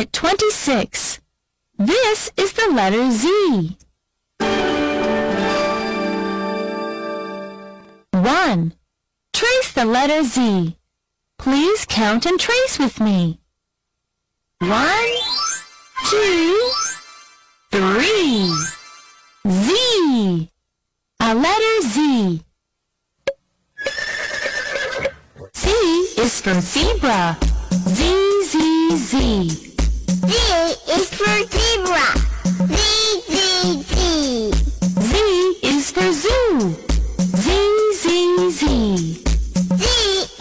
Unit 26. This is the letter Z. 1. Trace the letter Z. Please count and trace with me. 1, 2, 3. Z. A letter Z. Z is for zebra. Z, Z, Z. zebra. Z, Z, Z. Z is for zoo. Z, Z, Z. Z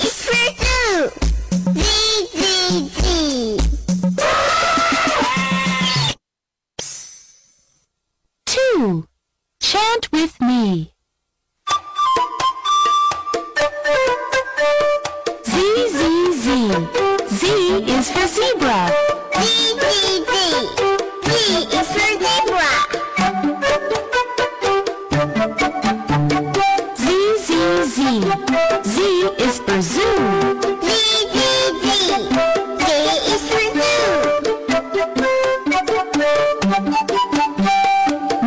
is for zoo. Z, Z, Z. Two. Chant with me. Z, Z, Z. Z is for zebra. Z, Z, Z. Z is for zoo. Z, Z, Z. Z is for zoo.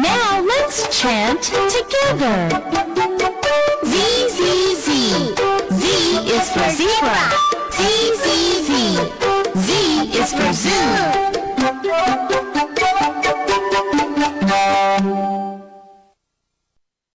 Now let's chant together.